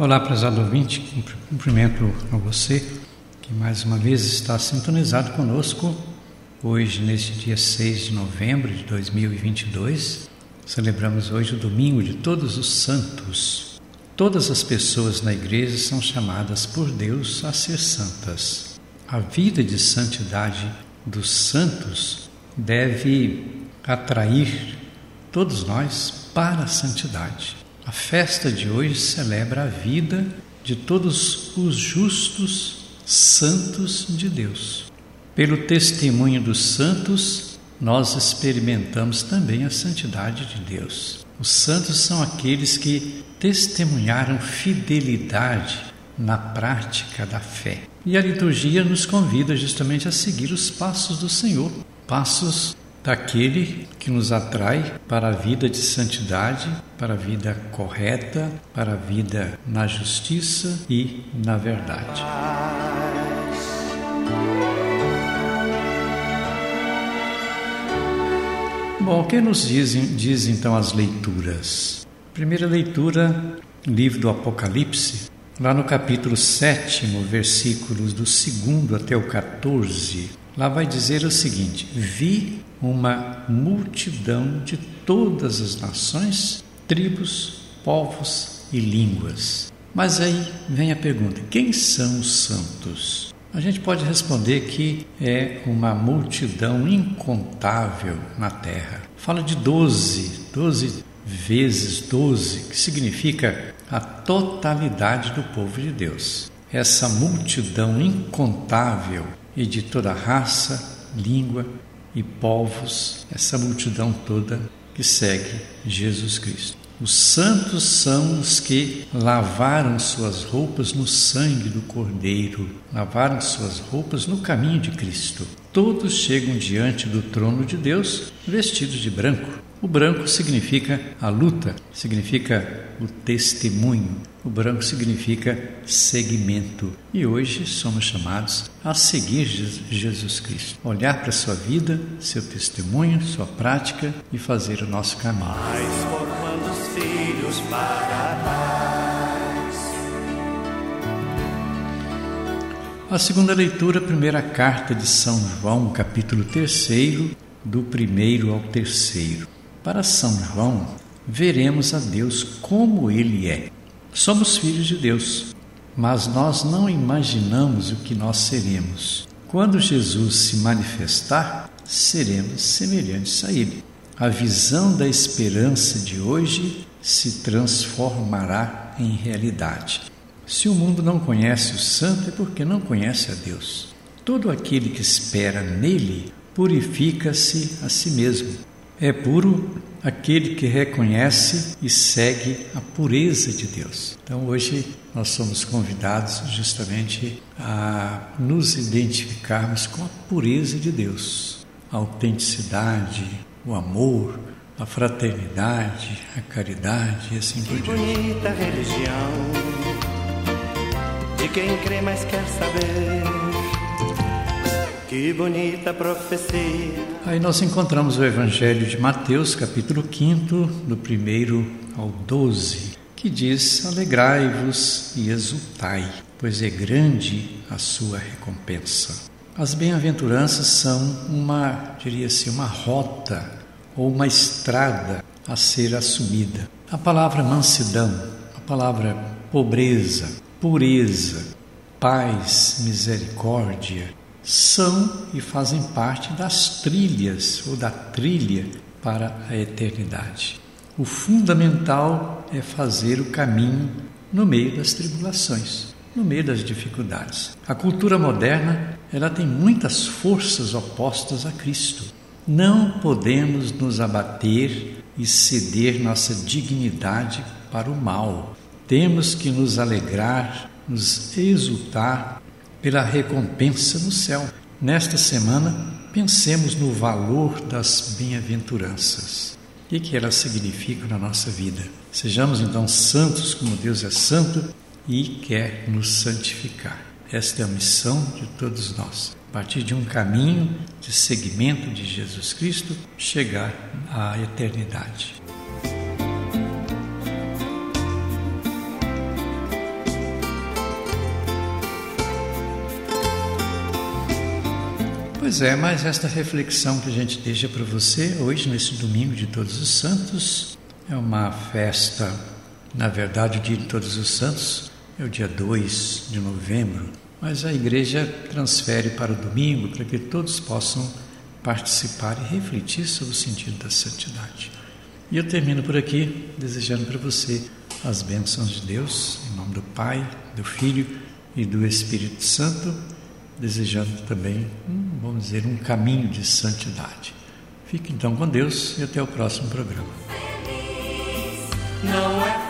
Olá, prezado ouvinte, cumprimento a você que mais uma vez está sintonizado conosco hoje, neste dia 6 de novembro de 2022. Celebramos hoje o domingo de Todos os Santos. Todas as pessoas na igreja são chamadas por Deus a ser santas. A vida de santidade dos santos deve atrair todos nós para a santidade. A festa de hoje celebra a vida de todos os justos santos de Deus. Pelo testemunho dos santos, nós experimentamos também a santidade de Deus. Os santos são aqueles que testemunharam fidelidade na prática da fé. E a liturgia nos convida justamente a seguir os passos do Senhor, passos daquele que nos atrai para a vida de santidade, para a vida correta, para a vida na justiça e na verdade. Bom, o que nos diz então as leituras? Primeira leitura, livro do Apocalipse, lá no capítulo 7, versículos do 2 até o 14, lá vai dizer o seguinte: Vi uma multidão de todas as nações, tribos, povos e línguas. Mas aí vem a pergunta: quem são os santos? A gente pode responder que é uma multidão incontável na terra. Fala de doze, doze vezes doze, que significa a totalidade do povo de Deus. Essa multidão incontável e de toda raça, língua e povos, essa multidão toda que segue Jesus Cristo. Os santos são os que lavaram suas roupas no sangue do Cordeiro, lavaram suas roupas no caminho de Cristo. Todos chegam diante do trono de Deus vestidos de branco. O branco significa a luta, significa o testemunho. O branco significa seguimento. E hoje somos chamados a seguir Jesus Cristo, olhar para a sua vida, seu testemunho, sua prática e fazer o nosso caminho filhos para A segunda leitura, primeira carta de São João, capítulo 3, do primeiro ao terceiro. Para São João, veremos a Deus como Ele é. Somos filhos de Deus, mas nós não imaginamos o que nós seremos. Quando Jesus se manifestar, seremos semelhantes a Ele. A visão da esperança de hoje se transformará em realidade. Se o mundo não conhece o santo, é porque não conhece a Deus. Todo aquele que espera nele purifica-se a si mesmo. É puro aquele que reconhece e segue a pureza de Deus. Então hoje nós somos convidados justamente a nos identificarmos com a pureza de Deus, a autenticidade, o amor, a fraternidade, a caridade e assim por diante. Que bonita religião de quem crê mais quer saber. Que bonita profecia. Aí nós encontramos o Evangelho de Mateus, capítulo 5, do primeiro ao 12, que diz: Alegrai-vos e exultai, pois é grande a sua recompensa. As bem-aventuranças são uma, diria assim, uma rota ou uma estrada a ser assumida. A palavra mansidão, a palavra pobreza, pureza, paz, misericórdia, são e fazem parte das trilhas ou da trilha para a eternidade. O fundamental é fazer o caminho no meio das tribulações, no meio das dificuldades. A cultura moderna, ela tem muitas forças opostas a Cristo. Não podemos nos abater e ceder nossa dignidade para o mal. Temos que nos alegrar, nos exultar pela recompensa no céu. Nesta semana, pensemos no valor das bem-aventuranças. O que elas significam na nossa vida? Sejamos então santos como Deus é santo e quer nos santificar. Esta é a missão de todos nós. A partir de um caminho de seguimento de Jesus Cristo, chegar à eternidade. Pois é, mas esta reflexão que a gente deixa para você hoje, nesse domingo de Todos os Santos, é uma festa, na verdade, o dia de Todos os Santos é o dia 2 de novembro, mas a igreja transfere para o domingo para que todos possam participar e refletir sobre o sentido da santidade. E eu termino por aqui desejando para você as bênçãos de Deus, em nome do Pai, do Filho e do Espírito Santo, desejando também, vamos dizer, um caminho de santidade. Fique então com Deus e até o próximo programa. É